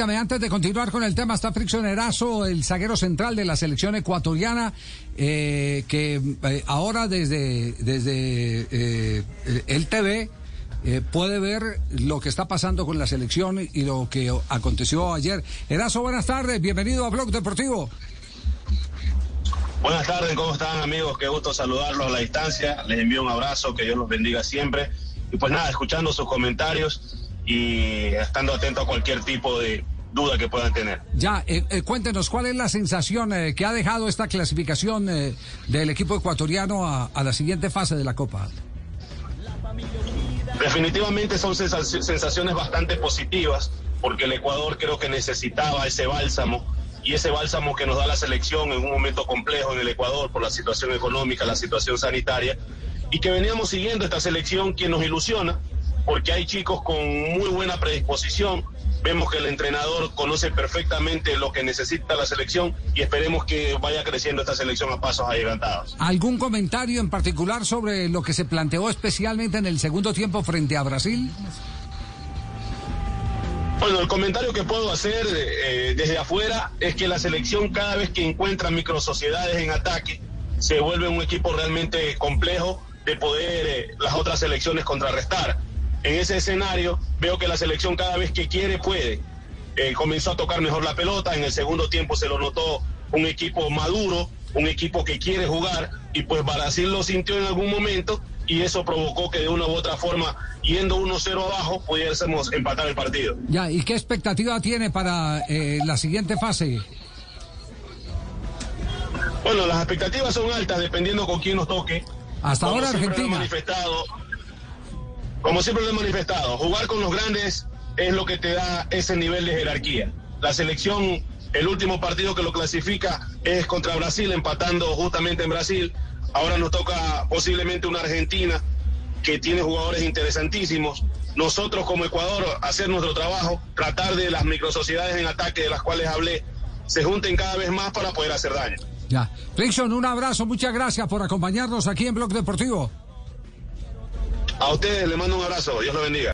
Antes de continuar con el tema, está Friccionerazo, el zaguero central de la selección ecuatoriana, eh, que eh, ahora desde, desde eh, el TV puede ver lo que está pasando con la selección y lo que aconteció ayer. Erazo, buenas tardes, bienvenido a Blog Deportivo. Buenas tardes, ¿cómo están amigos? Qué gusto saludarlos a la distancia. Les envío un abrazo, que Dios los bendiga siempre. Y pues nada, escuchando sus comentarios y estando atento a cualquier tipo de duda que puedan tener. Ya, eh, eh, cuéntenos, ¿cuál es la sensación eh, que ha dejado esta clasificación eh, del equipo ecuatoriano a, a la siguiente fase de la Copa? Definitivamente son sensaci- sensaciones bastante positivas, porque el Ecuador creo que necesitaba ese bálsamo y ese bálsamo que nos da la selección en un momento complejo en el Ecuador por la situación económica, la situación sanitaria, y que veníamos siguiendo esta selección que nos ilusiona, porque hay chicos con muy buena predisposición. Vemos que el entrenador conoce perfectamente lo que necesita la selección y esperemos que vaya creciendo esta selección a pasos agigantados. ¿Algún comentario en particular sobre lo que se planteó especialmente en el segundo tiempo frente a Brasil? Bueno, el comentario que puedo hacer eh, desde afuera es que la selección cada vez que encuentra microsociedades en ataque se vuelve un equipo realmente complejo de poder eh, las otras selecciones contrarrestar. En ese escenario veo que la selección cada vez que quiere puede. Eh, comenzó a tocar mejor la pelota, en el segundo tiempo se lo notó un equipo maduro, un equipo que quiere jugar y pues Brasil lo sintió en algún momento y eso provocó que de una u otra forma, yendo 1-0 abajo, pudiésemos empatar el partido. Ya, ¿y qué expectativa tiene para eh, la siguiente fase? Bueno, las expectativas son altas dependiendo con quién nos toque. Hasta Como ahora Argentina. manifestado, como siempre lo he manifestado, jugar con los grandes es lo que te da ese nivel de jerarquía. La selección, el último partido que lo clasifica es contra Brasil, empatando justamente en Brasil. Ahora nos toca posiblemente una Argentina que tiene jugadores interesantísimos. Nosotros como Ecuador hacer nuestro trabajo, tratar de las microsociedades en ataque de las cuales hablé, se junten cada vez más para poder hacer daño. Ya. Frickson, un abrazo, muchas gracias por acompañarnos aquí en Blog Deportivo. A ustedes les mando un abrazo, Dios los bendiga.